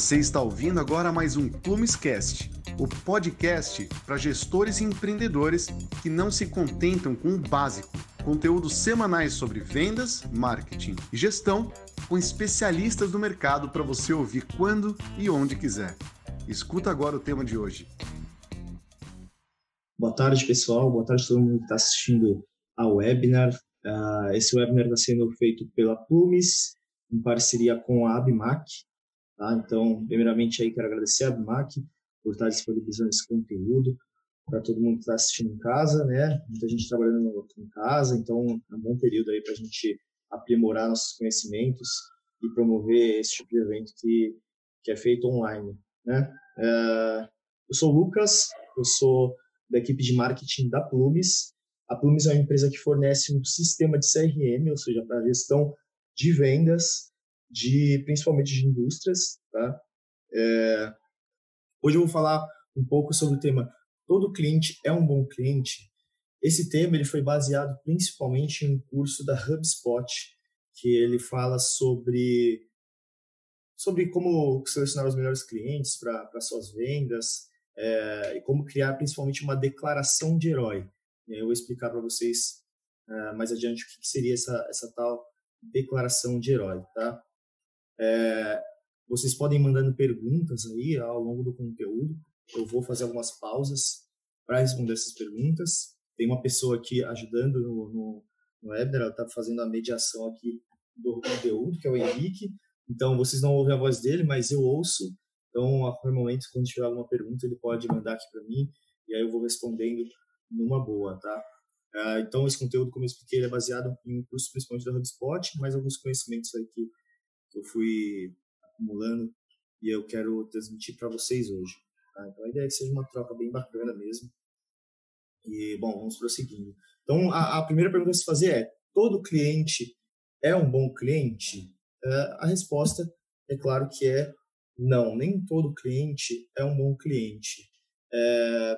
Você está ouvindo agora mais um Plumescast, o podcast para gestores e empreendedores que não se contentam com o básico. Conteúdos semanais sobre vendas, marketing e gestão com especialistas do mercado para você ouvir quando e onde quiser. Escuta agora o tema de hoje. Boa tarde, pessoal. Boa tarde a todo mundo que está assistindo ao webinar. Uh, esse webinar está sendo feito pela Plumes, em parceria com a Abmac. Tá? Então, primeiramente, aí quero agradecer a Abmac por estar disponibilizando esse conteúdo para todo mundo que está assistindo em casa, né? Muita gente trabalhando em casa, então é um bom período aí para a gente aprimorar nossos conhecimentos e promover esse tipo de evento que, que é feito online, né? É, eu sou o Lucas, eu sou da equipe de marketing da Plumes. A Plumes é uma empresa que fornece um sistema de CRM, ou seja, para gestão de vendas de principalmente de indústrias, tá? É, hoje eu vou falar um pouco sobre o tema todo cliente é um bom cliente. Esse tema ele foi baseado principalmente em um curso da HubSpot que ele fala sobre sobre como selecionar os melhores clientes para suas vendas é, e como criar principalmente uma declaração de herói. Eu vou explicar para vocês uh, mais adiante o que, que seria essa, essa tal declaração de herói, tá? É, vocês podem ir mandando perguntas aí ao longo do conteúdo. Eu vou fazer algumas pausas para responder essas perguntas. Tem uma pessoa aqui ajudando no, no, no webinar, ela está fazendo a mediação aqui do conteúdo, que é o Henrique. Então, vocês não ouvem a voz dele, mas eu ouço. Então, a qualquer momento, quando tiver alguma pergunta, ele pode mandar aqui para mim e aí eu vou respondendo numa boa, tá? Uh, então, esse conteúdo, como eu expliquei, é baseado em cursos principalmente da HubSpot, mais alguns conhecimentos aí que que eu fui acumulando e eu quero transmitir para vocês hoje. Tá? Então a ideia é que seja uma troca bem bacana mesmo. E, bom, vamos prosseguindo. Então, a, a primeira pergunta a se fazer é: todo cliente é um bom cliente? Uh, a resposta é claro que é não, nem todo cliente é um bom cliente. É,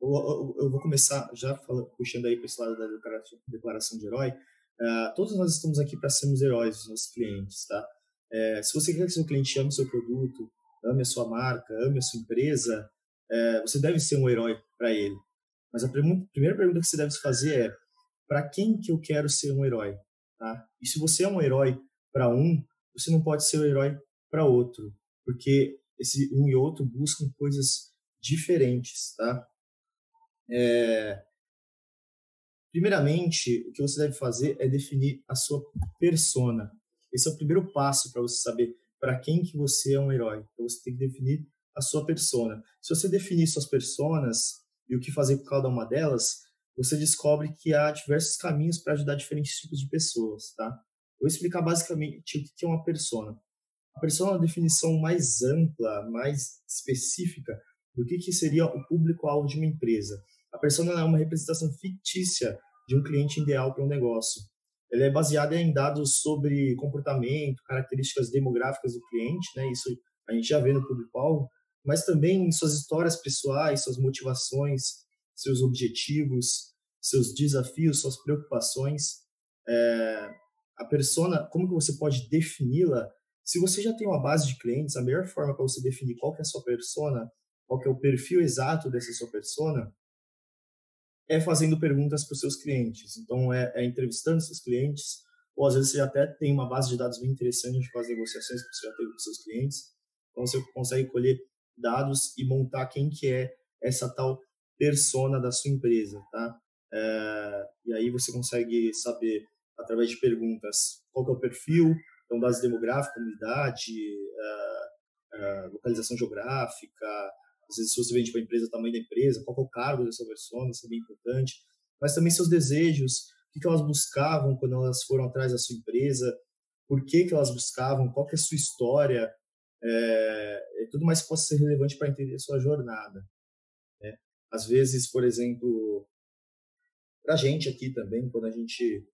eu, eu, eu, vou começar já falando, puxando aí para esse lado da declaração, declaração de herói. Uh, todos nós estamos aqui para sermos heróis dos nossos clientes, tá? É, se você quer que seu cliente ame seu produto, ame a sua marca, ame a sua empresa, é, você deve ser um herói para ele. Mas a primeira pergunta que você deve fazer é: para quem que eu quero ser um herói? Tá? E se você é um herói para um, você não pode ser um herói para outro, porque esse um e outro buscam coisas diferentes, tá? É... Primeiramente, o que você deve fazer é definir a sua persona. Esse é o primeiro passo para você saber para quem que você é um herói. Então você tem que definir a sua persona. Se você definir suas personas e o que fazer com cada uma delas, você descobre que há diversos caminhos para ajudar diferentes tipos de pessoas, tá? Eu vou explicar basicamente o que é uma persona. A persona é uma definição mais ampla, mais específica do que, que seria o público-alvo de uma empresa. A persona é uma representação fictícia de um cliente ideal para um negócio ele é baseado em dados sobre comportamento, características demográficas do cliente, né? Isso a gente já vê no público-alvo, mas também em suas histórias pessoais, suas motivações, seus objetivos, seus desafios, suas preocupações. É, a persona, como que você pode defini-la? Se você já tem uma base de clientes, a melhor forma para você definir qual que é a sua persona, qual que é o perfil exato dessa sua persona, é fazendo perguntas para os seus clientes. Então, é, é, entrevistando seus clientes, ou às vezes você até tem uma base de dados bem interessante de fazer negociações que você já teve com seus clientes. Então, você consegue colher dados e montar quem que é essa tal persona da sua empresa, tá? É, e aí você consegue saber, através de perguntas, qual é o perfil, então dados demográficos, comunidade, é, é, localização geográfica, às vezes, se você vende para a empresa, tamanho da empresa, qual é o cargo dessa pessoa, isso é bem importante. Mas também seus desejos, o que, elas buscavam quando elas foram atrás da sua empresa, por que, elas buscavam, qual é a sua história, é, é tudo mais que possa ser relevante para entender a sua jornada. Né? Às vezes, por exemplo, para a gente aqui também, quando a gente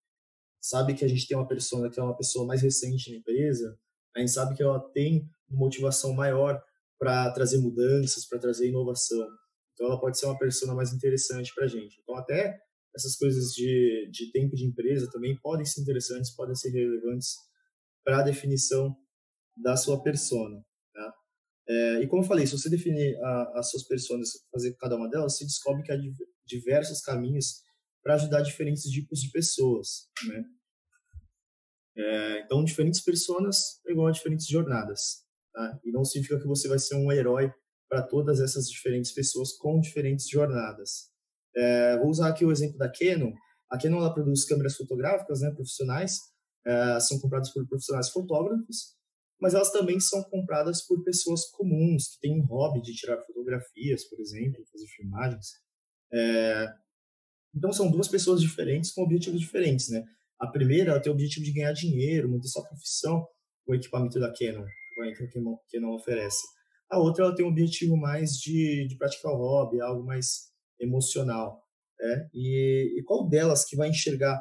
sabe que a gente tem uma pessoa que é uma pessoa mais recente na empresa, a gente sabe que ela tem uma motivação maior para trazer mudanças, para trazer inovação. Então, ela pode ser uma persona mais interessante para a gente. Então, até essas coisas de, de tempo de empresa também podem ser interessantes, podem ser relevantes para a definição da sua persona. Tá? É, e como eu falei, se você definir a, as suas pessoas, fazer cada uma delas, você descobre que há diversos caminhos para ajudar diferentes tipos de pessoas, né? É, então, diferentes pessoas é igual a diferentes jornadas, tá? E não significa que você vai ser um herói para todas essas diferentes pessoas com diferentes jornadas. É, vou usar aqui o exemplo da Canon. A Canon ela produz câmeras fotográficas, né, profissionais, é, são compradas por profissionais fotógrafos, mas elas também são compradas por pessoas comuns que têm um hobby de tirar fotografias, por exemplo, fazer filmagens. É, então são duas pessoas diferentes com objetivos diferentes, né? A primeira ela tem o objetivo de ganhar dinheiro, manter sua profissão com o equipamento da Canon, que a Canon oferece. A outra ela tem um objetivo mais de, de praticar hobby, algo mais emocional. Né? E, e qual delas que vai enxergar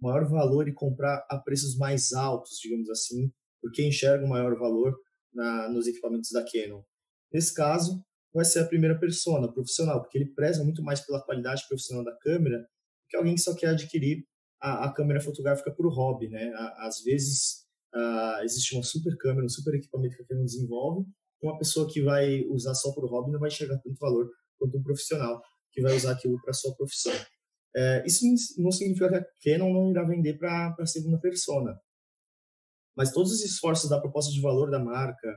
maior valor e comprar a preços mais altos, digamos assim, porque enxerga o maior valor na, nos equipamentos da Canon? Nesse caso, vai ser a primeira persona, profissional, porque ele preza muito mais pela qualidade profissional da câmera que alguém que só quer adquirir a, a câmera fotográfica por hobby, né? Às vezes uh, existe uma super câmera, um super equipamento que a Canon desenvolve, uma pessoa que vai usar só por hobby não vai enxergar tanto valor quanto um profissional que vai usar aquilo para sua profissão. É, isso não significa que a Canon não irá vender para a segunda persona, mas todos os esforços da proposta de valor da marca,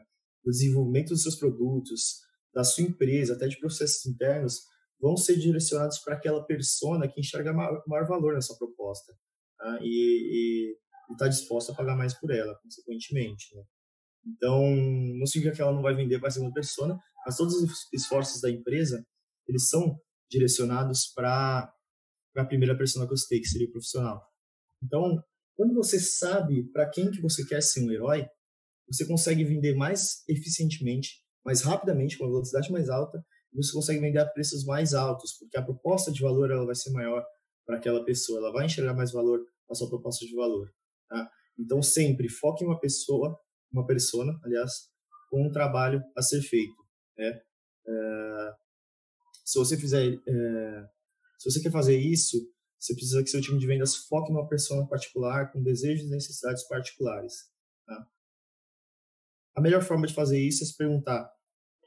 do desenvolvimento dos seus produtos, da sua empresa, até de processos internos, vão ser direcionados para aquela persona que enxerga maior, maior valor na sua proposta tá? e está disposta a pagar mais por ela, consequentemente. Né? Então, não significa que ela não vai vender para a segunda persona, mas todos os esforços da empresa, eles são direcionados para a primeira persona que eu citei, que seria o profissional. Então, quando você sabe para quem que você quer ser um herói, você consegue vender mais eficientemente, mais rapidamente, com uma velocidade mais alta, e você consegue vender a preços mais altos, porque a proposta de valor ela vai ser maior para aquela pessoa, ela vai enxergar mais valor na sua proposta de valor. Tá? Então, sempre foque em uma pessoa uma persona, aliás, com um trabalho a ser feito. Né? É, se você fizer, é, se você quer fazer isso, você precisa que seu time de vendas foque numa persona particular com desejos e necessidades particulares. Tá? A melhor forma de fazer isso é se perguntar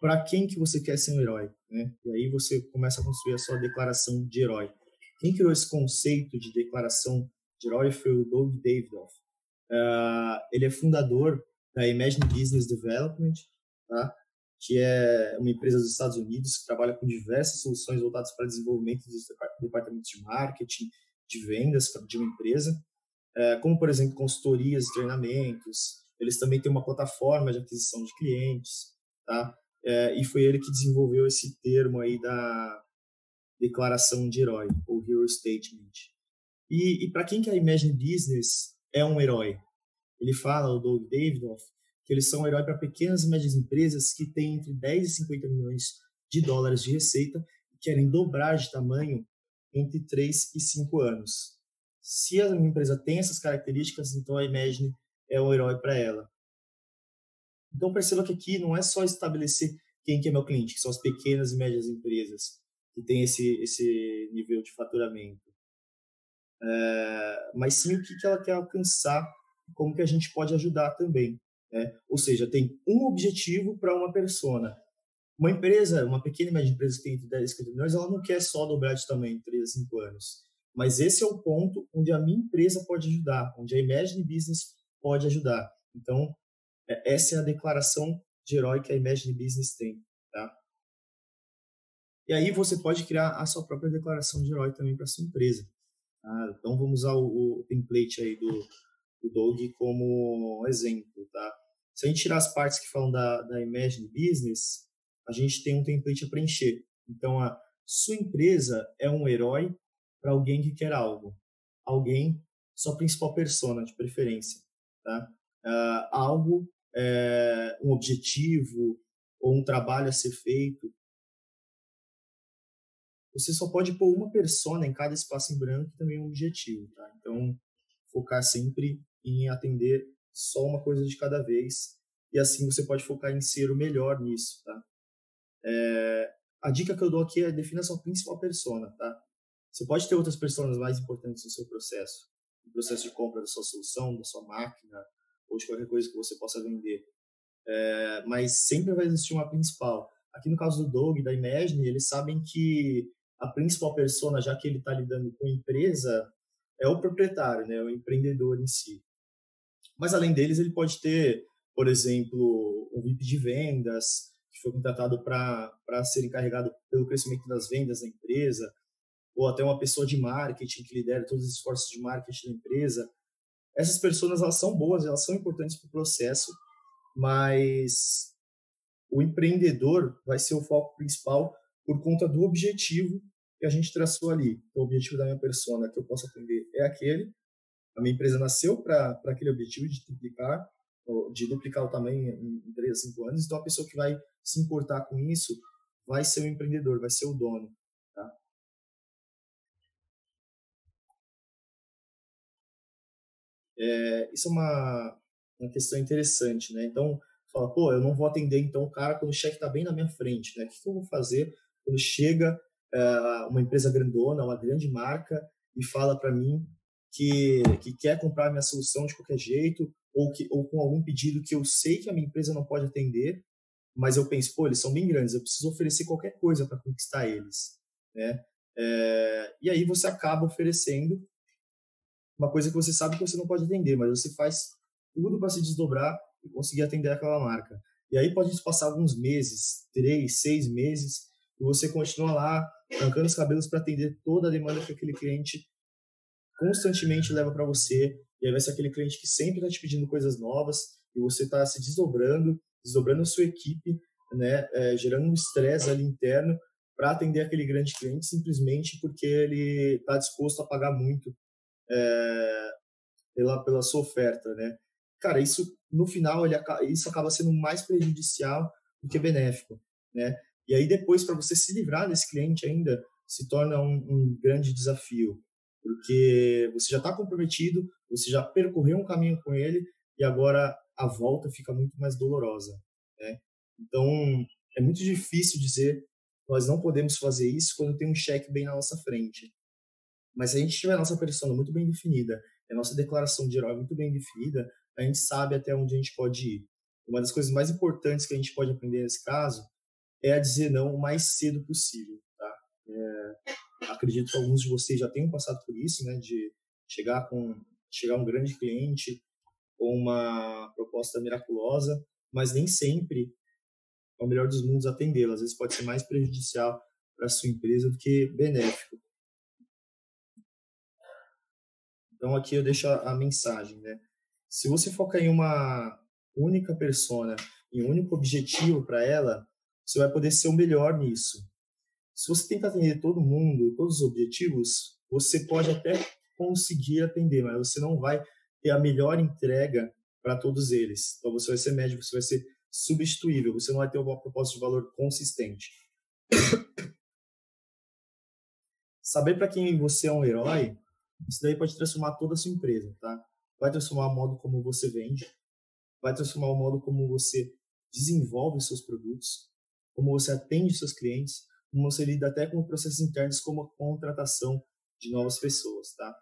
para quem que você quer ser um herói, né? E aí você começa a construir a sua declaração de herói. Quem criou esse conceito de declaração herói foi o Doug Davidoff. Uh, ele é fundador da Imagine Business Development, tá? que é uma empresa dos Estados Unidos que trabalha com diversas soluções voltadas para desenvolvimento dos departamentos de marketing, de vendas de uma empresa, é, como, por exemplo, consultorias treinamentos. Eles também têm uma plataforma de aquisição de clientes, tá? É, e foi ele que desenvolveu esse termo aí da declaração de herói, ou Hero Statement. E, e para quem que a Imagine Business é um herói? Ele fala, o Doug Davidoff, que eles são um herói para pequenas e médias empresas que têm entre 10 e 50 milhões de dólares de receita e querem dobrar de tamanho entre 3 e 5 anos. Se a empresa tem essas características, então a Imagine é um herói para ela. Então perceba que aqui não é só estabelecer quem que é meu cliente, que são as pequenas e médias empresas que têm esse, esse nível de faturamento. É, mas sim o que, que ela quer alcançar como que a gente pode ajudar também. Né? Ou seja, tem um objetivo para uma persona. Uma empresa, uma pequena e média empresa que tem entre 10 e 50 milhões, ela não quer só dobrar de tamanho em 3 a 5 anos. Mas esse é o ponto onde a minha empresa pode ajudar, onde a Imagine Business pode ajudar. Então, é, essa é a declaração de herói que a Imagine Business tem. Tá? E aí você pode criar a sua própria declaração de herói também para sua empresa. Tá? Então, vamos usar o, o template aí do, o Doug como exemplo, tá? Se a gente tirar as partes que falam da, da Imagine Business, a gente tem um template a preencher. Então, a sua empresa é um herói para alguém que quer algo. Alguém, sua principal persona, de preferência, tá? Uh, algo, é, um objetivo ou um trabalho a ser feito. Você só pode pôr uma persona em cada espaço em branco e também um objetivo, tá? Então, focar sempre em atender só uma coisa de cada vez e assim você pode focar em ser o melhor nisso, tá? É, a dica que eu dou aqui é defina a sua principal persona, tá? Você pode ter outras pessoas mais importantes no seu processo, no processo de compra da sua solução, da sua máquina ou de qualquer coisa que você possa vender. é, mas sempre vai existir uma principal. Aqui no caso do Doug, da Imagine, eles sabem que a principal persona, já que ele está lidando com empresa, é o proprietário, né, o empreendedor em si. Mas além deles, ele pode ter, por exemplo, um VIP de vendas, que foi contratado para ser encarregado pelo crescimento das vendas da empresa, ou até uma pessoa de marketing que lidera todos os esforços de marketing da empresa. Essas pessoas elas são boas, elas são importantes para o processo, mas o empreendedor vai ser o foco principal por conta do objetivo que a gente traçou ali. O objetivo da minha persona que eu posso atender é aquele. A minha empresa nasceu para aquele objetivo de duplicar, de duplicar o tamanho em 3 a 5 anos. Então, a pessoa que vai se importar com isso vai ser o empreendedor, vai ser o dono. Tá? É, isso é uma, uma questão interessante, né? Então, fala, pô, eu não vou atender então o cara quando o cheque está bem na minha frente, né? O que eu vou fazer quando chega uh, uma empresa grandona, uma grande marca e fala para mim que, que quer comprar minha solução de qualquer jeito ou, que, ou com algum pedido que eu sei que a minha empresa não pode atender, mas eu penso, pô, eles são bem grandes, eu preciso oferecer qualquer coisa para conquistar eles, né? É, e aí você acaba oferecendo uma coisa que você sabe que você não pode atender, mas você faz tudo para se desdobrar e conseguir atender aquela marca. E aí pode passar alguns meses, três, seis meses, e você continua lá arrancando os cabelos para atender toda a demanda que aquele cliente constantemente leva para você. E aí vai ser aquele cliente que sempre está te pedindo coisas novas e você está se desdobrando, desdobrando a sua equipe, né, é, gerando um estresse ali interno para atender aquele grande cliente simplesmente porque ele está disposto a pagar muito é, pela, pela sua oferta, né? Cara, isso no final ele, isso acaba sendo mais prejudicial do que benéfico, né? E aí depois para você se livrar desse cliente ainda se torna um, um grande desafio, porque você já está comprometido, você já percorreu um caminho com ele e agora a volta fica muito mais dolorosa, né? Então é muito difícil dizer nós não podemos fazer isso quando tem um cheque bem na nossa frente. Mas se a gente tiver a nossa persona muito bem definida, a nossa declaração de herói muito bem definida, a gente sabe até onde a gente pode ir. Uma das coisas mais importantes que a gente pode aprender nesse caso é a dizer não o mais cedo possível. Tá? É, acredito que alguns de vocês já tenham passado por isso, né, de chegar com chegar um grande cliente com uma proposta miraculosa, mas nem sempre é o melhor dos mundos atendê-la. Às vezes pode ser mais prejudicial para a sua empresa do que benéfico. Então aqui eu deixo a, a mensagem, né? Se você focar em uma única persona, em um único objetivo para ela, você vai poder ser o melhor nisso. Se você tentar atender todo mundo, todos os objetivos, você pode até conseguir atender, mas você não vai ter a melhor entrega para todos eles. Então você vai ser médio, você vai ser substituível, você não vai ter uma proposta de valor consistente. Saber para quem você é um herói, isso daí pode transformar toda a sua empresa, tá? Vai transformar o modo como você vende, vai transformar o modo como você desenvolve seus produtos, como você atende seus clientes, como você lida até com processos internos como a contratação de novas pessoas, tá?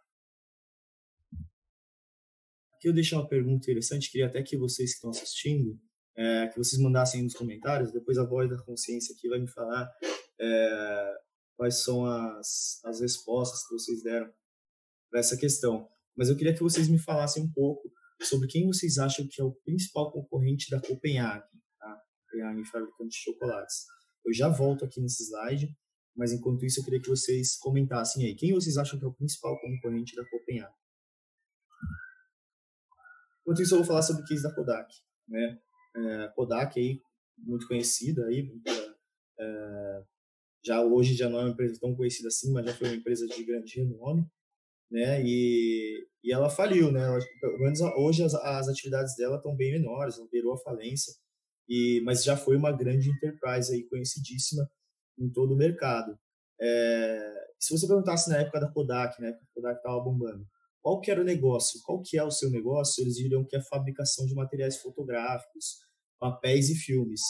Aqui eu deixo uma pergunta interessante, queria até que vocês que estão assistindo, é, que vocês mandassem nos comentários, depois a voz da consciência aqui vai me falar é, quais são as, as respostas que vocês deram para essa questão. Mas eu queria que vocês me falassem um pouco sobre quem vocês acham que é o principal concorrente da Copenhague em fabricante de chocolates. Eu já volto aqui nesse slide, mas enquanto isso eu queria que vocês comentassem aí. Quem vocês acham que é o principal concorrente da Copenhague? Enquanto isso eu vou falar sobre o case da Kodak. Né? É, Kodak aí, muito conhecida aí, é, já hoje já não é uma empresa tão conhecida assim, mas já foi uma empresa de grande renome, né? E, e ela faliu, né? Pelo menos hoje as, as atividades dela estão bem menores, ela virou a falência e, mas já foi uma grande enterprise aí conhecidíssima em todo o mercado. É, se você perguntasse na época da Kodak, né, que a Kodak estava bombando, qual que era o negócio, qual que é o seu negócio, eles diriam que é a fabricação de materiais fotográficos, papéis e filmes.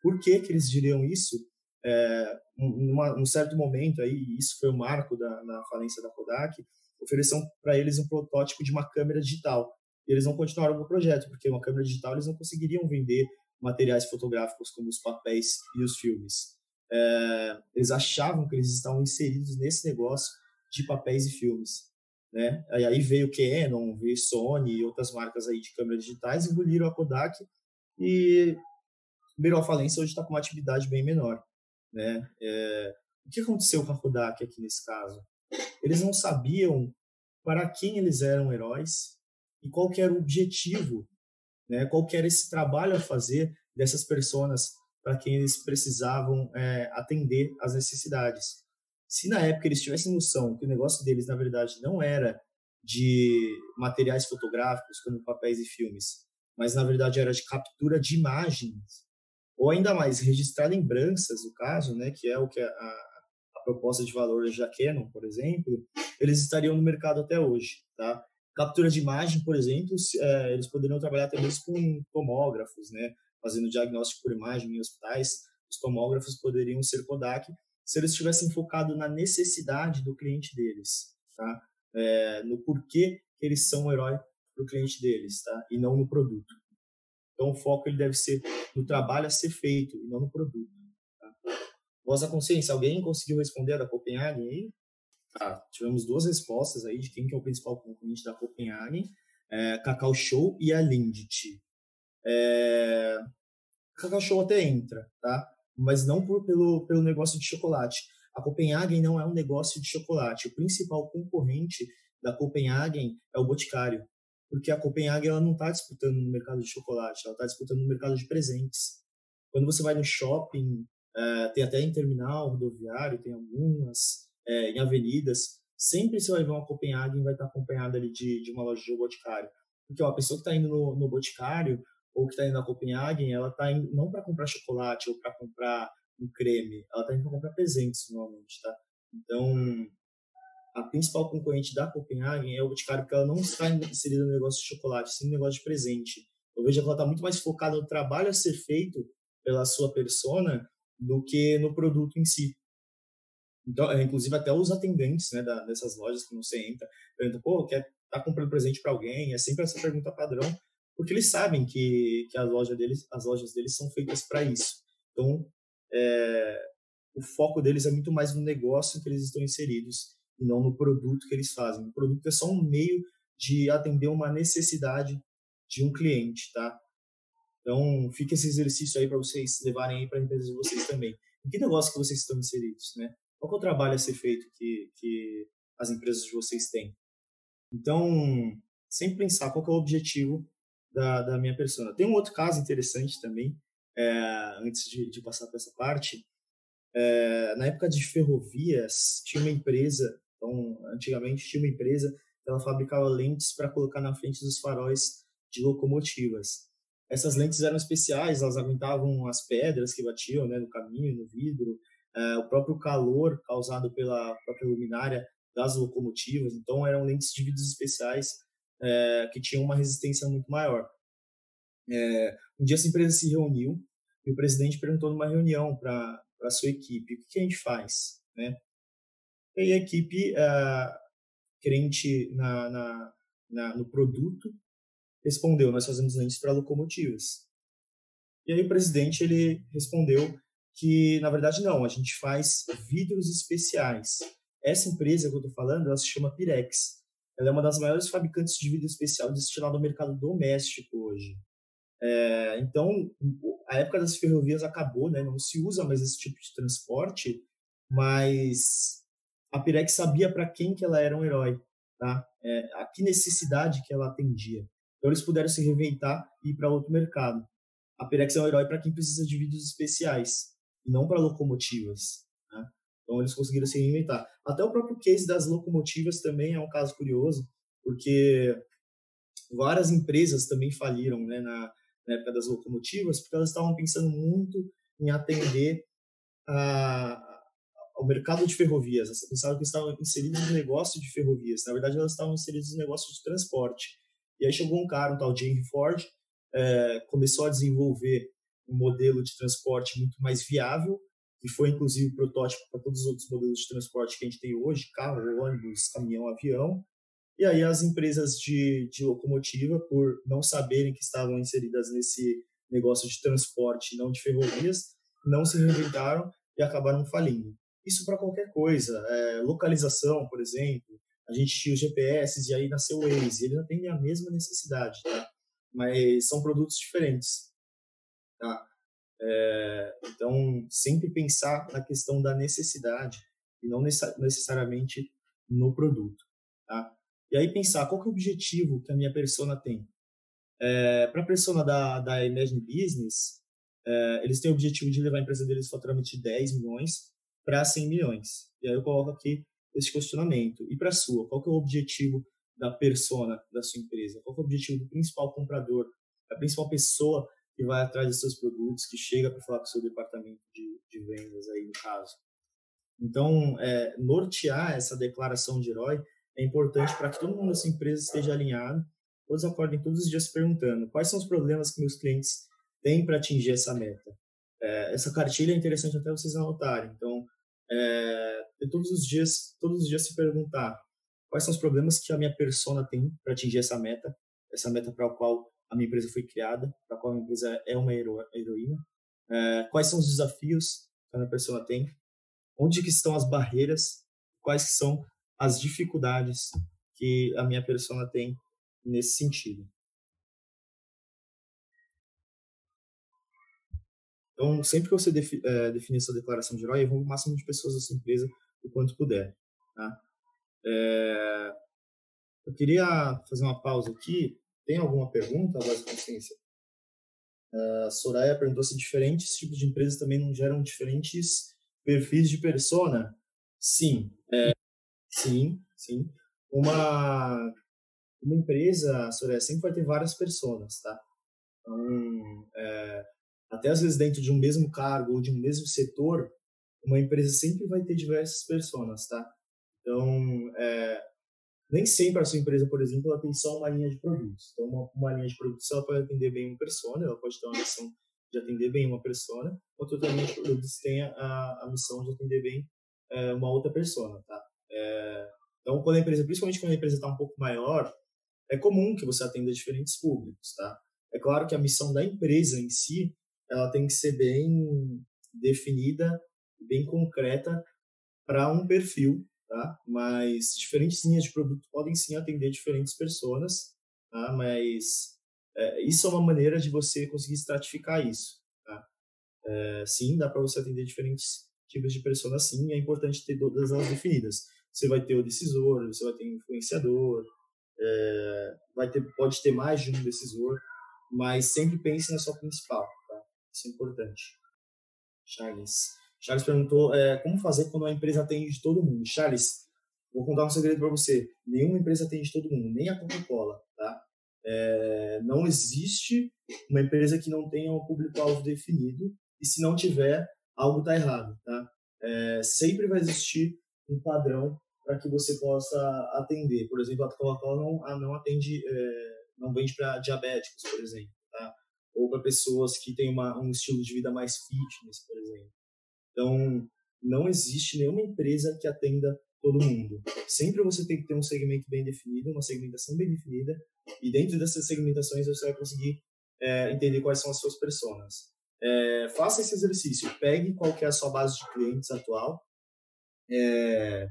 Por que que eles diriam isso? É, numa, num certo momento aí, isso foi o marco da na falência da Kodak, ofereceram para eles um protótipo de uma câmera digital. E eles não continuaram o projeto, porque uma câmera digital eles não conseguiriam vender materiais fotográficos como os papéis e os filmes. É, eles achavam que eles estavam inseridos nesse negócio de papéis e filmes. Né? E aí veio Canon, veio Sony e outras marcas aí de câmeras digitais, engoliram a Kodak e virou a falência, hoje está com uma atividade bem menor. Né? É, o que aconteceu com a Kodak aqui nesse caso? Eles não sabiam para quem eles eram heróis e qual era o objetivo, né? qual era esse trabalho a fazer dessas pessoas para quem eles precisavam é, atender às necessidades. Se na época eles tivessem noção que o negócio deles, na verdade, não era de materiais fotográficos, como papéis e filmes, mas na verdade era de captura de imagens, ou ainda mais, registrar lembranças, no caso, né, que é o que a, a proposta de valor da Canon, por exemplo, eles estariam no mercado até hoje, tá? Captura de imagem, por exemplo, é, eles poderiam trabalhar até mesmo com tomógrafos, né? Fazendo diagnóstico por imagem em hospitais. Os tomógrafos poderiam ser Kodak se eles tivessem focado na necessidade do cliente deles, tá? É, no porquê que eles são um herói para o cliente deles, tá? E não no produto. Então o foco ele deve ser no trabalho a ser feito e não no produto. Tá? Voz da consciência, alguém conseguiu responder da Copenhagen aí? Tá, tivemos duas respostas aí de quem que é o principal concorrente da Copenhagen, é, Cacau Show e a Lindt. É, Cacau Show até entra, tá? Mas não por, pelo, pelo negócio de chocolate. A Copenhagen não é um negócio de chocolate. O principal concorrente da Copenhagen é o Boticário. Porque a Copenhagen ela não está disputando no mercado de chocolate, ela está disputando no mercado de presentes. Quando você vai no shopping, é, tem até em terminal rodoviário, tem algumas, é, em avenidas, sempre você vai ver uma Copenhagen vai estar acompanhada ali de, de uma loja de boticário. Porque ó, a pessoa que está indo no, no boticário ou que está indo na Copenhagen, ela está indo não para comprar chocolate ou para comprar um creme, ela está indo para comprar presentes normalmente, tá? Então, a principal concorrente da Copenhagen é o Boticário, porque ela não está inserida no negócio de chocolate, sim no negócio de presente. Eu vejo que ela está muito mais focada no trabalho a ser feito pela sua persona do que no produto em si. Então, é, inclusive até os atendentes né, da, dessas lojas que você entra, perguntam, pô, quer tá comprando presente para alguém? É sempre essa pergunta padrão, porque eles sabem que, que a loja deles, as lojas deles são feitas para isso. Então, é, o foco deles é muito mais no negócio que eles estão inseridos e não no produto que eles fazem. O produto é só um meio de atender uma necessidade de um cliente, tá? Então, fica esse exercício aí para vocês levarem para a empresa de vocês também. Em que negócio que vocês estão inseridos, né? Qual é o trabalho a ser feito que, que as empresas de vocês têm? Então, sempre pensar qual é o objetivo da, da minha persona. Tem um outro caso interessante também, é, antes de, de, passar para essa parte. É, na época de ferrovias, tinha uma empresa, então, antigamente tinha uma empresa que ela fabricava lentes para colocar na frente dos faróis de locomotivas. Essas lentes eram especiais, elas aguentavam as pedras que batiam né, no caminho, no vidro, é, o próprio calor causado pela própria luminária das locomotivas. Então, eram lentes de vidros especiais é, que tinham uma resistência muito maior. É, um dia essa empresa se reuniu e o presidente perguntou numa reunião para a sua equipe: o que, a gente faz? Né? E a equipe, é, crente na, na, na, no produto, respondeu: nós fazemos lentes para locomotivas. E aí o presidente ele respondeu que na verdade não, a gente faz vidros especiais. Essa empresa que eu estou falando, ela se chama Pirex. Ela é uma das maiores fabricantes de vidro especial destinado ao mercado doméstico hoje. É, então, a época das ferrovias acabou, né? Não se usa mais esse tipo de transporte, mas a Pirex sabia para quem que ela era um herói, tá? É, a que necessidade que ela atendia. Então, eles puderam se reinventar e ir para outro mercado. A Pirex é um herói para quem precisa de vidros especiais e não para locomotivas. Né? Então eles conseguiram se reinventar. Até o próprio case das locomotivas também é um caso curioso, porque várias empresas também faliram né, na, na época das locomotivas, porque elas estavam pensando muito em atender a, ao mercado de ferrovias. Elas pensavam que estavam inseridas no negócio de ferrovias. Na verdade, elas estavam inseridas no negócio de transporte. E aí chegou um cara, um tal Henry Ford, é, começou a desenvolver um modelo de transporte muito mais viável, que foi inclusive protótipo para todos os outros modelos de transporte que a gente tem hoje, carro, ônibus, caminhão, avião. E aí as empresas de, de locomotiva, por não saberem que estavam inseridas nesse, negócio de transporte, não de ferrovias, não se reinventaram e acabaram falindo. Isso para qualquer coisa, é, localização, por exemplo, a gente tinha os GPS e aí nasceu o Waze, eles atendem a mesma necessidade, tá? mas são produtos diferentes. Tá? É, então, sempre pensar na questão da necessidade e não necessariamente no produto. Tá? E aí pensar qual é o objetivo que a minha persona tem. É, Para a persona da, da Imagine Business, é, eles têm o objetivo de levar a empresa deles faturamento de 10 milhões para 100 milhões. E aí eu coloco aqui esse questionamento. E para a sua, qual é o objetivo da persona da sua empresa? Qual é o objetivo do principal comprador, a principal pessoa que vai atrás dos seus produtos, que chega para falar com o seu departamento de, de, vendas aí no caso? Então, é, nortear essa declaração de herói é importante para que todo mundo dessa empresa esteja alinhado, todos acordem todos os dias perguntando quais são os problemas que meus clientes têm para atingir essa meta. É, essa cartilha é interessante até vocês anotarem. Então, é, todos os dias, todos os dias se perguntar quais são os problemas que a minha persona tem para atingir essa meta, essa meta para a qual a minha empresa foi criada, para qual a minha empresa é uma hero, heroína, é, quais são os desafios que a minha persona tem, onde que estão as barreiras, quais são as dificuldades que a minha persona tem nesse sentido. Então, sempre que você defi é, definir essa declaração de herói, envolva o máximo de pessoas da sua empresa o quanto puder. Tá? É, eu queria fazer uma pausa aqui. Tem alguma pergunta, Voz Consciência? A Soraya perguntou se diferentes tipos de empresas também não geram diferentes perfis de persona. Sim, é, sim, sim. Uma, uma empresa, Soraya, sempre vai ter várias personas, tá? Então, é, até às vezes dentro de um mesmo cargo ou de um mesmo setor, uma empresa sempre vai ter diversas pessoas, tá? Então, é, nem sempre a sua empresa, por exemplo, ela tem só uma linha de produtos. Então, uma, uma linha de produtos ela pode atender bem uma persona, ela pode ter uma missão de atender bem uma persona, enquanto outra linha de produtos tem a, a missão de atender bem é, uma outra persona, tá? É, então, quando a empresa, principalmente quando a empresa está um pouco maior, é comum que você atenda diferentes públicos, tá? É claro que a missão da empresa em si, ela tem que ser bem definida, bem concreta para um perfil, tá? Mas diferentes linhas de produto podem sim atender diferentes pessoas, tá? Mas é, isso é uma maneira de você conseguir estratificar isso, tá? É, sim, dá para você atender diferentes tipos de pessoas, sim, é importante ter todas elas definidas. Você vai ter o decisor, você vai ter o influenciador, é, vai ter, pode ter mais de um decisor, mas sempre pense na sua principal, tá? Isso é importante. Charles. Charles perguntou é, como fazer quando uma empresa atende todo mundo. Charles, vou contar um segredo para você. Nenhuma empresa atende todo mundo, nem a Coca-Cola, tá? É, não existe uma empresa que não tenha um público-alvo definido e se não tiver, algo está errado, tá? É, sempre vai existir um padrão para que você possa atender. Por exemplo, a Coca-Cola não, não atende, é, não vende para diabéticos, por exemplo, tá? Ou para pessoas que têm uma, um estilo de vida mais fitness, por exemplo. Então, não existe nenhuma empresa que atenda todo mundo. Sempre você tem que ter um segmento bem definido, uma segmentação bem definida, e dentro dessas segmentações você vai conseguir é, entender quais são as suas personas. É, faça esse exercício, pegue qual é a sua base de clientes atual, é,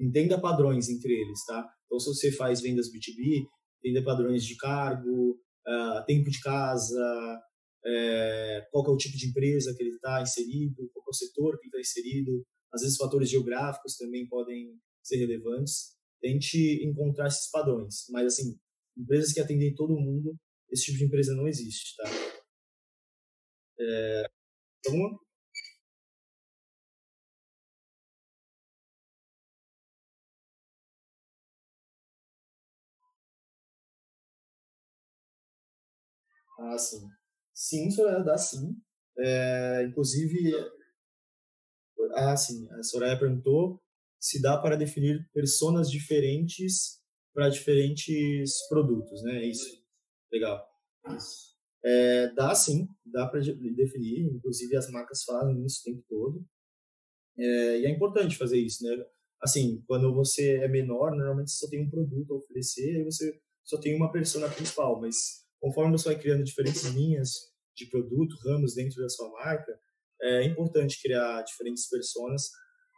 entenda padrões entre eles, tá? Então, se você faz vendas B2B, entenda padrões de cargo, uh, tempo de casa, é, qual é o tipo de empresa que ele está inserido, qual é o setor que está inserido. Às vezes, fatores geográficos também podem ser relevantes. Tente encontrar esses padrões. Mas, assim, empresas que atendem todo mundo, esse tipo de empresa não existe, tá? É, então, Ah, sim. Sim, Soraya dá sim. É, inclusive, ah, sim, a Soraya perguntou se dá para definir personas diferentes para diferentes produtos, né? É isso. Legal. Isso. É, dá sim, dá para definir, inclusive as marcas fazem isso o tempo todo. É, e é importante fazer isso, né? Assim, quando você é menor, normalmente você só tem um produto a oferecer, e você só tem uma persona principal, mas conforme você vai criando diferentes linhas de produto, ramos dentro da sua marca, é importante criar diferentes personas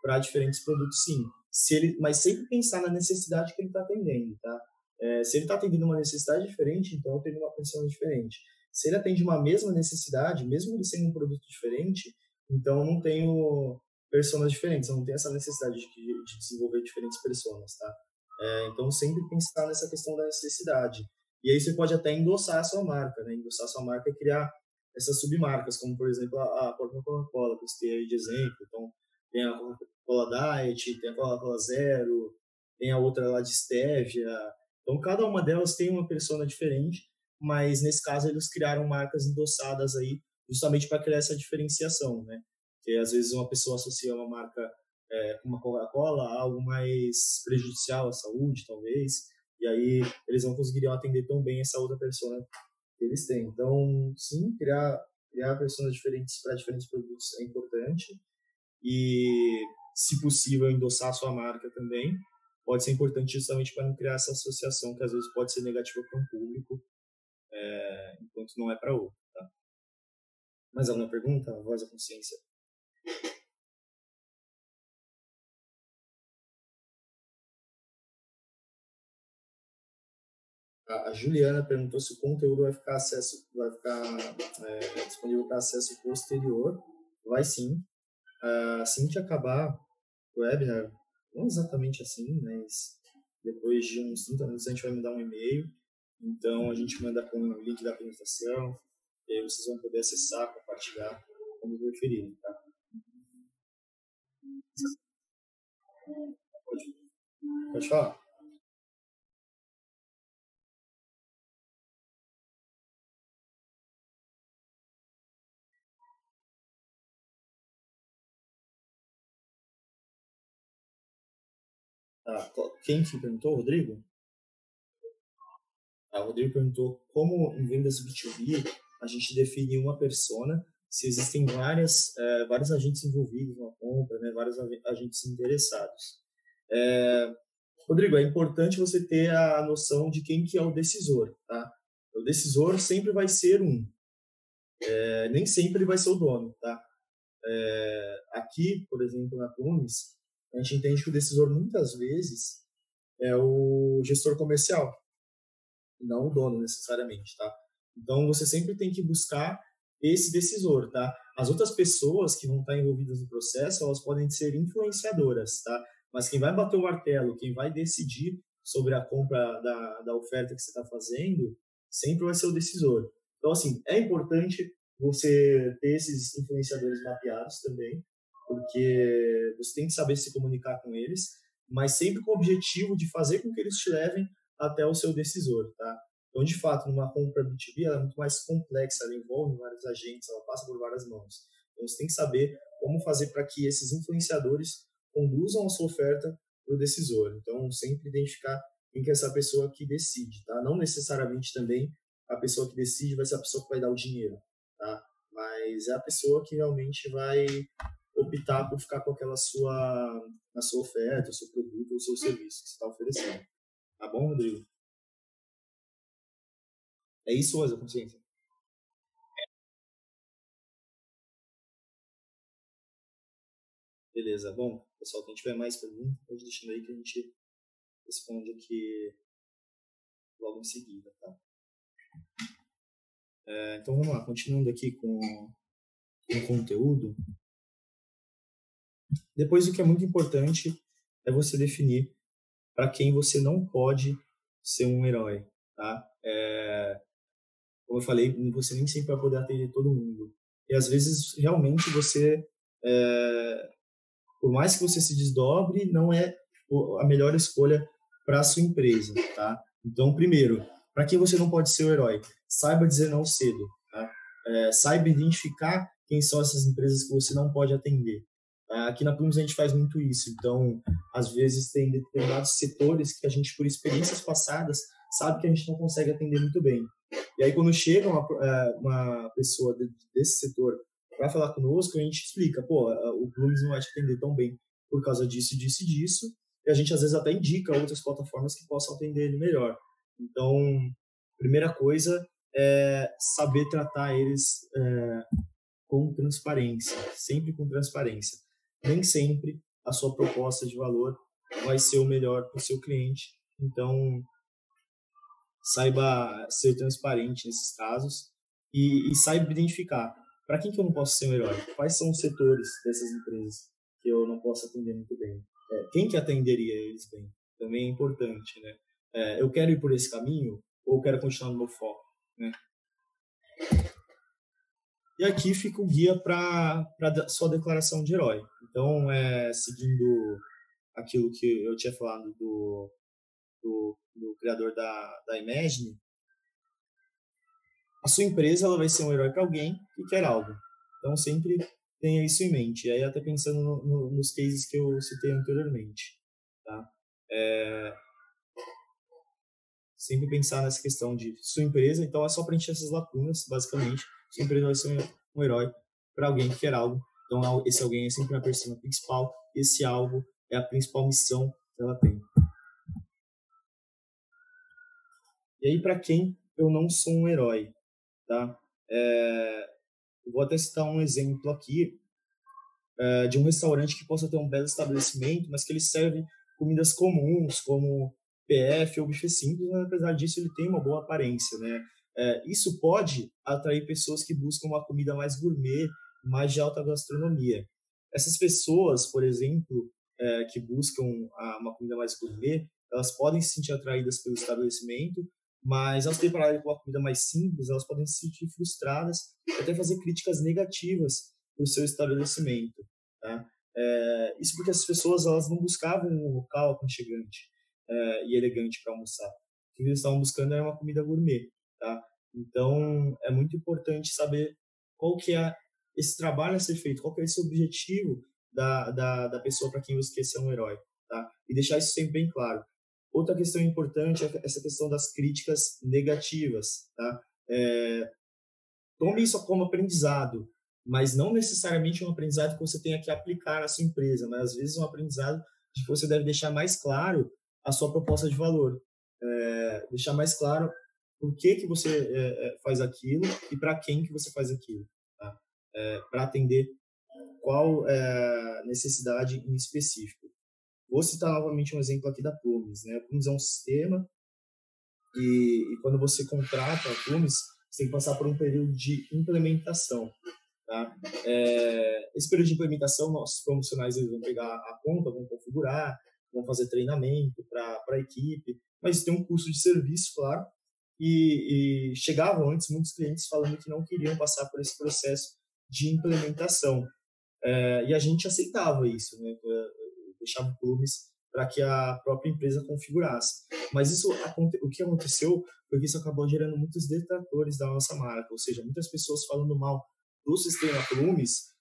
para diferentes produtos, sim. Se ele, mas sempre pensar na necessidade que ele está atendendo, tá? É, se ele está atendendo uma necessidade diferente, então tenho uma persona diferente. Se ele atende uma mesma necessidade, mesmo ele sendo um produto diferente, então eu não tenho personas diferentes, eu não tenho essa necessidade de, de desenvolver diferentes personas, tá? É, então sempre pensar nessa questão da necessidade. E aí você pode até endossar a sua marca, né? Endossar a sua marca e criar essas submarcas, como por exemplo a, a Coca-Cola, que eu citei aí de exemplo. Então tem a Coca-Cola Diet, tem a Coca-Cola Zero, tem a outra lá de Stevia. Então, cada uma delas tem uma persona diferente, mas nesse caso eles criaram marcas endossadas aí justamente para criar essa diferenciação, né? Que às vezes uma pessoa associa uma marca é, como a Coca-Cola a algo mais prejudicial à saúde, talvez, e aí eles não conseguiriam atender tão bem essa outra persona eles têm. Então, sim, criar criar pessoas diferentes para diferentes produtos é importante e, se possível, endossar a sua marca também. Pode ser importante justamente para não criar essa associação que às vezes pode ser negativa para um público, é, enquanto não é para outro. Tá? Mais alguma pergunta? Voz da consciência. A Juliana perguntou se o conteúdo vai ficar, acesso, vai ficar é, disponível para acesso posterior. Vai sim assim que acabar o webinar, não exatamente assim, mas depois de uns 30 minutos a gente vai mandar um e-mail. Então a gente manda com o link da apresentação, e aí vocês vão poder acessar, compartilhar, como preferirem, tá? Pode, pode falar. Ah, quem que perguntou? Rodrigo? Ah, o Rodrigo perguntou como em vendas B2B a gente define uma persona se existem várias, é, vários agentes envolvidos na compra, né, vários agentes interessados. É, Rodrigo, é importante você ter a noção de quem que é o decisor, tá? O decisor sempre vai ser um, é, nem sempre ele vai ser o dono, tá? É, aqui, por exemplo, na Tunis, a gente entende que o decisor muitas vezes é o gestor comercial, não o dono necessariamente, tá? Então você sempre tem que buscar esse decisor, tá? As outras pessoas que vão estar envolvidas no processo, elas podem ser influenciadoras, tá? Mas quem vai bater o martelo, quem vai decidir sobre a compra da, da oferta que você está fazendo, sempre vai ser o decisor. Então, assim, é importante você ter esses influenciadores mapeados também, porque você tem que saber se comunicar com eles, mas sempre com o objetivo de fazer com que eles te levem até o seu decisor, tá? Então, de fato, numa compra B2B, ela é muito mais complexa, ela envolve vários agentes, ela passa por várias mãos. Então, você tem que saber como fazer para que esses influenciadores conduzam a sua oferta para o decisor. Então, sempre identificar quem que é essa pessoa que decide, tá? Não necessariamente também a pessoa que decide vai ser a pessoa que vai dar o dinheiro, tá? Mas é a pessoa que realmente vai optar por ficar com aquela sua, a sua oferta, o seu produto ou o seu serviço que você está oferecendo. Tá bom, Rodrigo? É isso, Rosa, consciência? Beleza, bom, pessoal, quem tiver mais perguntas, pode deixar aí que a gente responde aqui logo em seguida, tá? É, então vamos lá, continuando aqui com, com o conteúdo. Depois, o que é muito importante é você definir para quem você não pode ser um herói, tá? É, como eu falei, você nem sempre vai poder atender todo mundo. E às vezes, realmente, você, é, por mais que você se desdobre, não é a melhor escolha para a sua empresa, tá? Então, primeiro, para quem você não pode ser o herói, saiba dizer não cedo, tá? É, saiba identificar quem são essas empresas que você não pode atender. Aqui na Plumes a gente faz muito isso, então às vezes tem determinados setores que a gente, por experiências passadas, sabe que a gente não consegue atender muito bem. E aí quando chega uma, é, uma pessoa desse setor para falar conosco, a gente explica, pô, o Plumes não vai te atender tão bem por causa disso, disso e disso, e a gente às vezes até indica outras plataformas que possam atender ele melhor. Então, primeira coisa é saber tratar eles é, com transparência, sempre com transparência. Nem sempre a sua proposta de valor vai ser o melhor para o seu cliente. Então, saiba ser transparente nesses casos e, e saiba identificar para quem que eu não posso ser herói? Quais são os setores dessas empresas que eu não posso atender muito bem? É, quem que atenderia eles bem? Também é importante, né? É, eu quero ir por esse caminho ou quero continuar no meu foco, né? E aqui fica o guia para sua declaração de herói. Então, é, seguindo aquilo que eu tinha falado do, do, do criador da, da Imagine, a sua empresa ela vai ser um herói para alguém que quer algo. Então, sempre tenha isso em mente. E aí, até pensando no, no, nos cases que eu citei anteriormente. Tá? É, sempre pensar nessa questão de sua empresa, então é só preencher essas lacunas, basicamente. Sua empresa vai ser um, herói para alguém que quer algo. Então, esse alguém é sempre uma persona principal, esse algo é a principal missão que ela tem. E aí, para quem eu não sou um herói, tá? É, vou até citar um exemplo aqui é, de um restaurante que possa ter um belo estabelecimento, mas que ele serve comidas comuns, como PF ou buffet simples, mas apesar disso ele tem uma boa aparência, né? É, isso pode atrair pessoas que buscam uma comida mais gourmet, mais de alta gastronomia. Essas pessoas, por exemplo, é, que buscam uma comida mais gourmet, elas podem se sentir atraídas pelo estabelecimento, mas ao se depararem com uma comida mais simples, elas podem se sentir frustradas, até fazer críticas negativas para o seu estabelecimento. Tá? É, isso porque as pessoas elas não buscavam um local aconchegante é, e elegante para almoçar. O que eles estavam buscando era uma comida gourmet. Tá? Então, é muito importante saber qual que é esse trabalho a ser feito, qual que é esse objetivo da, da, da pessoa para quem você quer ser um herói. Tá? E deixar isso sempre bem claro. Outra questão importante é essa questão das críticas negativas. Tá? É, tome isso como aprendizado, mas não necessariamente um aprendizado que você tenha que aplicar na sua empresa, mas às vezes um aprendizado de que você deve deixar mais claro a sua proposta de valor, é, deixar mais claro por que que você é, é faz aquilo e para quem que você faz aquilo? É, para atender qual é, necessidade em específico. Vou citar novamente um exemplo aqui da Plumes. Né? A Plumes é um sistema e, e quando você contrata a Plumes, você tem que passar por um período de implementação. Tá? É, esse período de implementação, nossos profissionais eles vão pegar a conta, vão configurar, vão fazer treinamento para a equipe, mas tem um custo de serviço, claro, e, e, chegavam antes muitos clientes falando que não queriam passar por esse processo de implementação. É, e a gente aceitava isso, né? deixava clubes para que a própria empresa configurasse. Mas isso o que aconteceu foi que isso acabou gerando muitos detratores da nossa marca, ou seja, muitas pessoas falando mal do sistema Plumes,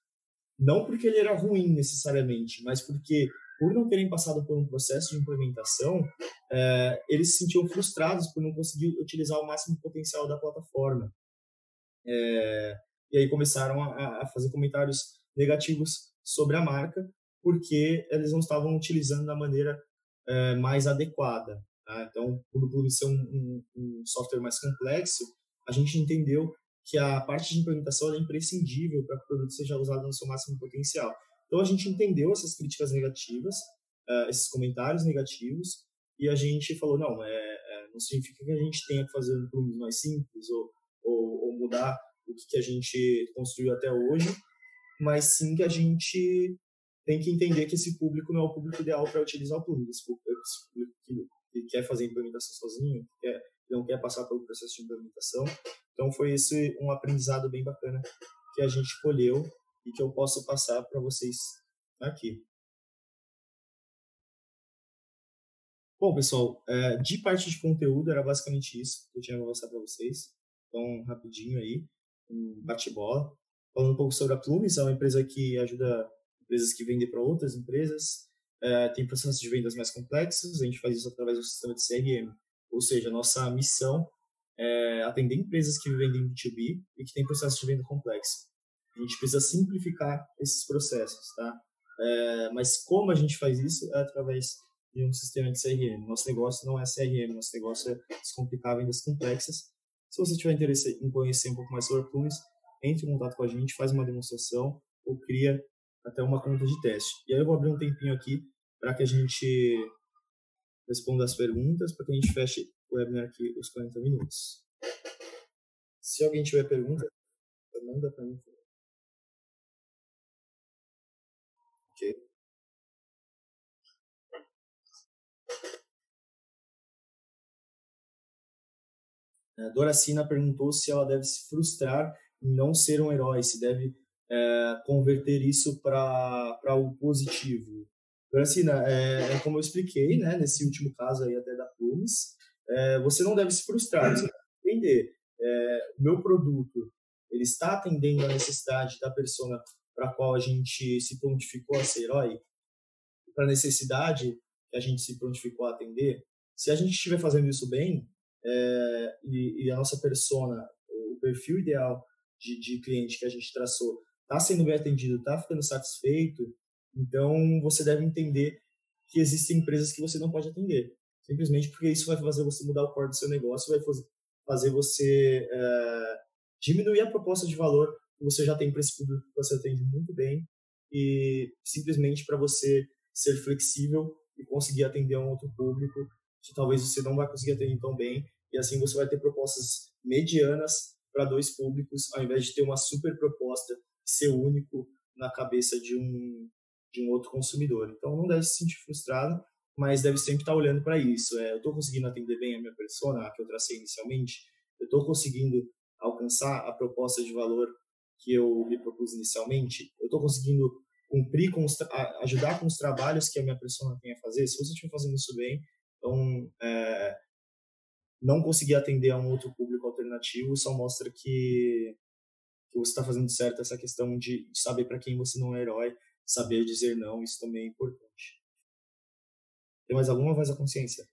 não porque ele era ruim necessariamente, mas porque por não terem passado por um processo de implementação, é, eles se sentiam frustrados por não conseguir utilizar o máximo potencial da plataforma. É, e aí começaram a, a fazer comentários negativos sobre a marca, porque eles não estavam utilizando da maneira é, mais adequada. Tá? Então, por, por ser um, um, um, software mais complexo, a gente entendeu que a parte de implementação é imprescindível para que o produto seja usado no seu máximo potencial. Então, a gente entendeu essas críticas negativas, uh, esses comentários negativos, e a gente falou, não, é, é, não significa que a gente tenha que fazer um plugin mais simples ou, ou, ou mudar o que, a gente construiu até hoje, mas sim que a gente tem que entender que esse público não é o público ideal para utilizar o plugin. Esse público, que, que, quer fazer implementação sozinho, que, quer, que não quer passar pelo processo de implementação. Então foi esse um aprendizado bem bacana que a gente colheu e que eu posso passar para vocês aqui. Bom, pessoal, é, de parte de conteúdo era basicamente isso que eu tinha para mostrar para vocês. Então, rapidinho aí, um bate-bola. Falando um pouco sobre a Plumes, é uma empresa que ajuda empresas que vendem para outras empresas. É, tem processos de vendas mais complexos, a gente faz isso através do sistema de CRM. Ou seja, nossa missão é atender empresas que vendem B2B e que têm processos de venda complexo. A gente precisa simplificar esses processos, tá? É, mas como a gente faz isso é através de um sistema de CRM. Nosso negócio não é CRM, nosso negócio é descomplicar vendas complexas, Se você tiver interesse em conhecer um pouco mais sobre Plumes, entre em contato com a gente, faz uma demonstração ou cria até uma conta de teste. E aí eu vou abrir um tempinho aqui para que a gente responda as perguntas, para que a gente feche o webinar aqui os 40 minutos. Se alguém tiver pergunta, manda para mim. Doracina perguntou se ela deve se frustrar em não ser um herói, se deve é, converter isso para algo positivo. Doracina, é, é, como eu expliquei, né, nesse último caso aí até da Plumes, é, você não deve se frustrar, você deve entender. É, o meu produto, ele está atendendo a necessidade da pessoa para a qual a gente se prontificou a ser herói, para a necessidade que a gente se prontificou a atender. Se a gente estiver fazendo isso bem, é, e, e, a nossa persona, o perfil ideal de, de cliente que a gente traçou, está sendo bem atendido, está ficando satisfeito, então você deve entender que existem empresas que você não pode atender. Simplesmente porque isso vai fazer você mudar o core do seu negócio, vai fazer você é, diminuir a proposta de valor que você já tem para esse público que você atende muito bem e simplesmente para você ser flexível e conseguir atender um outro público que talvez você não vai conseguir atender tão bem e assim você vai ter propostas medianas para dois públicos ao invés de ter uma super proposta ser único na cabeça de um de um outro consumidor. Então não deve se sentir frustrado, mas deve sempre estar olhando para isso. É, eu estou conseguindo atender bem a minha persona, a que eu tracei inicialmente. Eu estou conseguindo alcançar a proposta de valor que eu me propus inicialmente. Eu estou conseguindo cumprir com os ajudar com os trabalhos que a minha persona tem a fazer. Se você estiver fazendo isso bem, então é, não conseguir atender a um outro público alternativo só mostra que, que você está fazendo certo essa questão de, de saber para quem você não é herói, saber dizer não, isso também é importante. Tem mais alguma voz da consciência?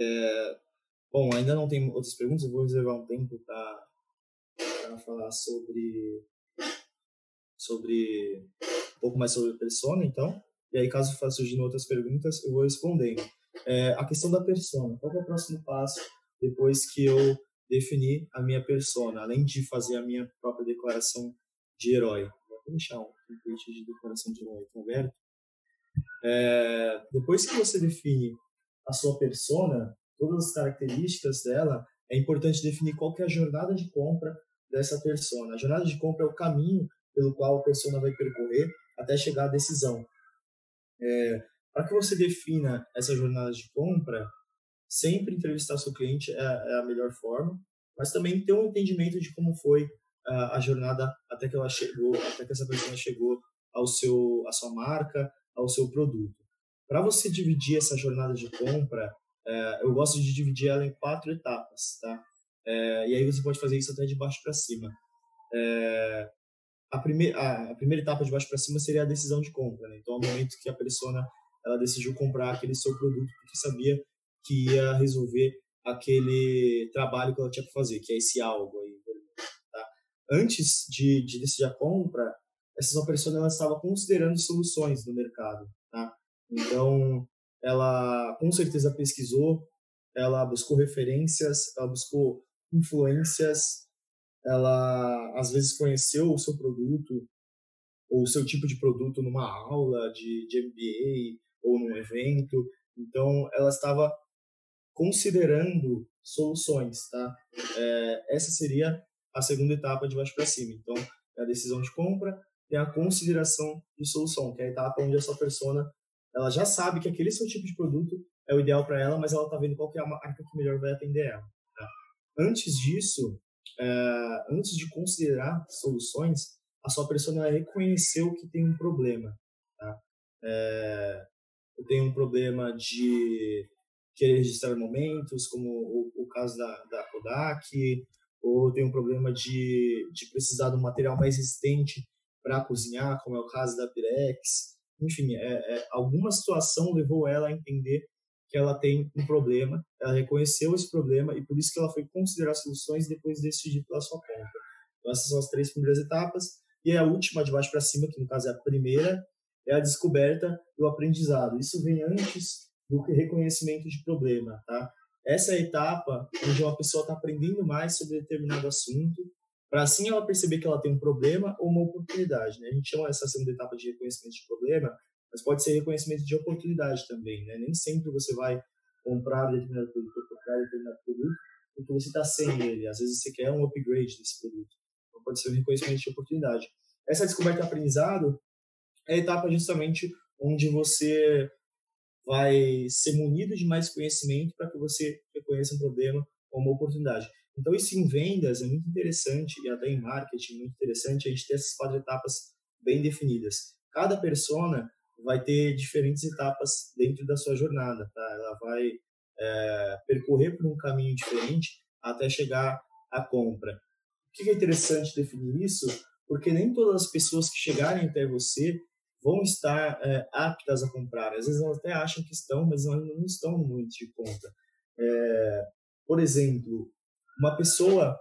É, bom, ainda não tem outras perguntas, eu vou reservar um tempo para falar sobre, sobre um pouco mais sobre a persona, então. E aí, caso surgindo outras perguntas, eu vou respondendo. É, a questão da persona, qual é o próximo passo depois que eu definir a minha persona, além de fazer a minha própria declaração de herói? Vou deixar um template de declaração de herói aberto. É, depois que você define a sua persona, todas as características dela, é importante definir qual é a jornada de compra dessa persona. A jornada de compra é o caminho pelo qual a persona vai percorrer até chegar à decisão. É, para que você defina essa jornada de compra, sempre entrevistar seu cliente é, é, a melhor forma, mas também ter um entendimento de como foi a, a jornada até que ela chegou, até que essa pessoa chegou ao seu, à sua marca, ao seu produto. Para você dividir essa jornada de compra, é, eu gosto de dividir ela em quatro etapas, tá? É, e aí você pode fazer isso até de baixo para cima. É, a, primeira, a, a, primeira etapa de baixo para cima seria a decisão de compra. Né? Então, é o momento que a pessoa ela decidiu comprar aquele seu produto porque sabia que ia resolver aquele trabalho que ela tinha que fazer, que é esse algo aí. Tá? Antes de, de decidir a compra, essa pessoa ela estava considerando soluções no mercado. Tá? Então, ela com certeza pesquisou, ela buscou referências, ela buscou influências, ela às vezes conheceu o seu produto ou o seu tipo de produto numa aula de, de MBA ou num evento. Então, ela estava considerando soluções, tá? É, essa seria a segunda etapa de baixo para cima. Então, é a decisão de compra e a consideração de solução, que é a etapa onde a sua persona ela já sabe que aquele seu tipo de produto é o ideal para ela, mas ela está vendo qual é a marca que melhor vai atender ela. Tá? Antes disso, é, antes de considerar soluções, a sua persona reconheceu que tem um problema. Tá? É, eu tenho um problema de querer registrar momentos, como o, o caso da, da Kodak, ou tenho um problema de, de precisar de um material mais resistente para cozinhar, como é o caso da Pirex enfim, é, é, alguma situação levou ela a entender que ela tem um problema, ela reconheceu esse problema e por isso que ela foi considerar soluções e depois decidir pela sua conta. Então, essas são as três primeiras etapas. E a última, de baixo para cima, que no caso é a primeira, é a descoberta do aprendizado. Isso vem antes do reconhecimento de problema, tá? Essa é a etapa onde uma pessoa está aprendendo mais sobre determinado assunto, para assim ela perceber que ela tem um problema ou uma oportunidade. Né? A gente chama essa segunda etapa de reconhecimento de problema, mas pode ser reconhecimento de oportunidade também. Né? Nem sempre você vai comprar determinado produto ou comprar determinado produto porque você está sem ele. Às vezes você quer um upgrade desse produto. Então pode ser um reconhecimento de oportunidade. Essa descoberta aprendizado é a etapa justamente onde você vai ser munido de mais conhecimento para que você reconheça um problema ou uma oportunidade. Então, isso em vendas é muito interessante e até em marketing é muito interessante a gente ter essas quatro etapas bem definidas. Cada persona vai ter diferentes etapas dentro da sua jornada, tá? Ela vai é, percorrer por um caminho diferente até chegar à compra. O que é interessante definir isso? Porque nem todas as pessoas que chegarem até você vão estar é, aptas a comprar. Às vezes elas até acham que estão, mas ainda não estão muito de conta. É, por exemplo, uma pessoa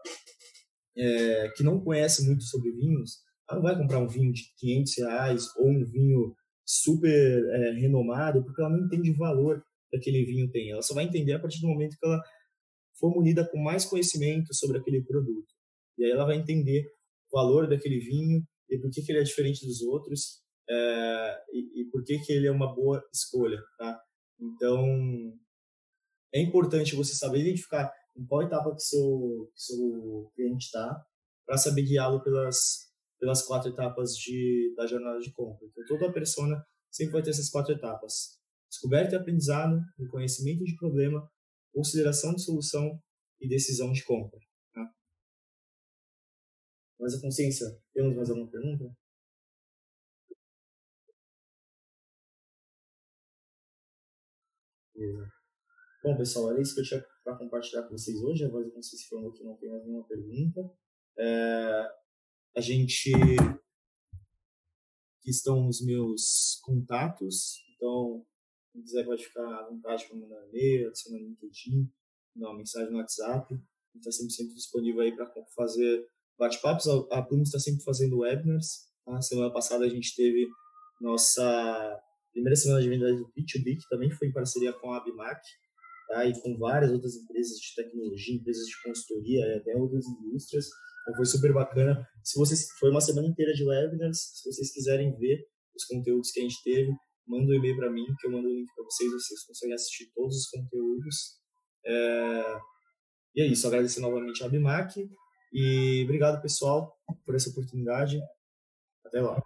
é, que não conhece muito sobre vinhos, ela não vai comprar um vinho de 500 reais ou um vinho super é, renomado, porque ela não entende o valor que aquele vinho tem. Ela só vai entender a partir do momento que ela for munida com mais conhecimento sobre aquele produto. E aí ela vai entender o valor daquele vinho e por que, que ele é diferente dos outros é, e, e, por que, que ele é uma boa escolha, tá? Então, é importante você saber identificar em qual etapa que seu, que seu cliente está para saber guiá-lo pelas, pelas quatro etapas de, da jornada de compra. Então, toda a persona sempre vai ter essas quatro etapas. Descoberta e aprendizado, reconhecimento de problema, consideração de solução e decisão de compra. Tá? Mais a consciência, temos mais alguma pergunta? Bom, pessoal, era isso que eu tinha para compartilhar com vocês hoje. A voz da consciência informou que não tem mais nenhuma pergunta. É, a gente. Aqui estão os meus contatos. Então, quem quiser pode ficar à vontade para mandar e-mail, adicionar no LinkedIn, mandar uma mensagem no WhatsApp. A gente está sempre, disponível aí para fazer bate-papos. A Plume está sempre fazendo webinars. Tá? Semana passada a gente teve nossa primeira semana de vendas do B2B, que também foi em parceria com a Abimac, tá? e com várias outras empresas de tecnologia, empresas de consultoria até outras indústrias. Então foi super bacana. Se vocês foi uma semana inteira de webinars, se vocês quiserem ver os conteúdos que a gente teve, manda um e-mail para mim que eu mando o link para vocês, vocês conseguem assistir todos os conteúdos. É... E é isso, agradecer novamente a Abimac e obrigado pessoal por essa oportunidade. Até lá.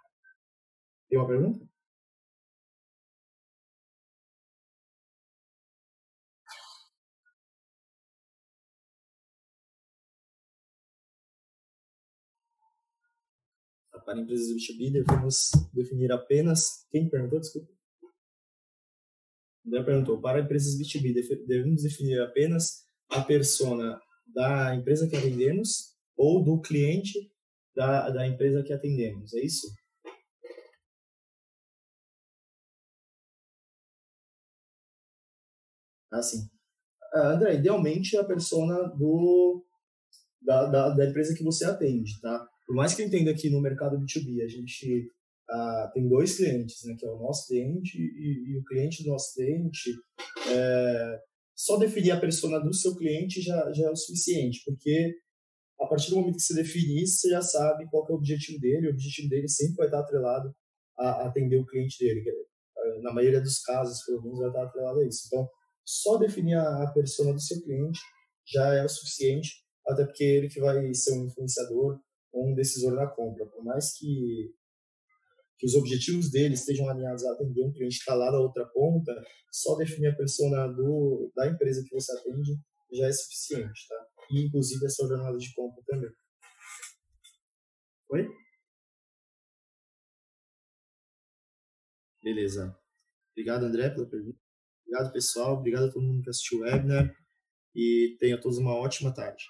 Tem uma pergunta? Para empresas B2B, devemos definir apenas. Quem perguntou? Desculpa. André perguntou. Para empresas B2B, devemos definir apenas a persona da empresa que atendemos ou do cliente da, da empresa que atendemos. É isso? Assim. André, idealmente a persona do, da, da, da empresa que você atende, tá? Por mais que eu entenda que no mercado B2B a gente ah, tem dois clientes, né, que é o nosso cliente e, e o cliente do nosso cliente, é, só definir a persona do seu cliente já, já é o suficiente, porque a partir do momento que você define isso, você já sabe qual é o objetivo dele, o objetivo dele sempre vai estar atrelado a atender o cliente dele, é, na maioria dos casos, pelo menos, vai estar atrelado a isso. Então, só definir a persona do seu cliente já é o suficiente, até porque ele que vai ser um influenciador ou um decisor da compra. Por mais que, que os objetivos dele estejam alinhados a atender um cliente que está lá na outra ponta, só definir a persona do, da empresa que você atende já é suficiente, tá? E, inclusive, a sua jornada de compra também. Oi? Beleza. Obrigado, André, pela pergunta. Obrigado, pessoal. Obrigado a todo mundo que assistiu o webinar. E tenha todos uma ótima tarde.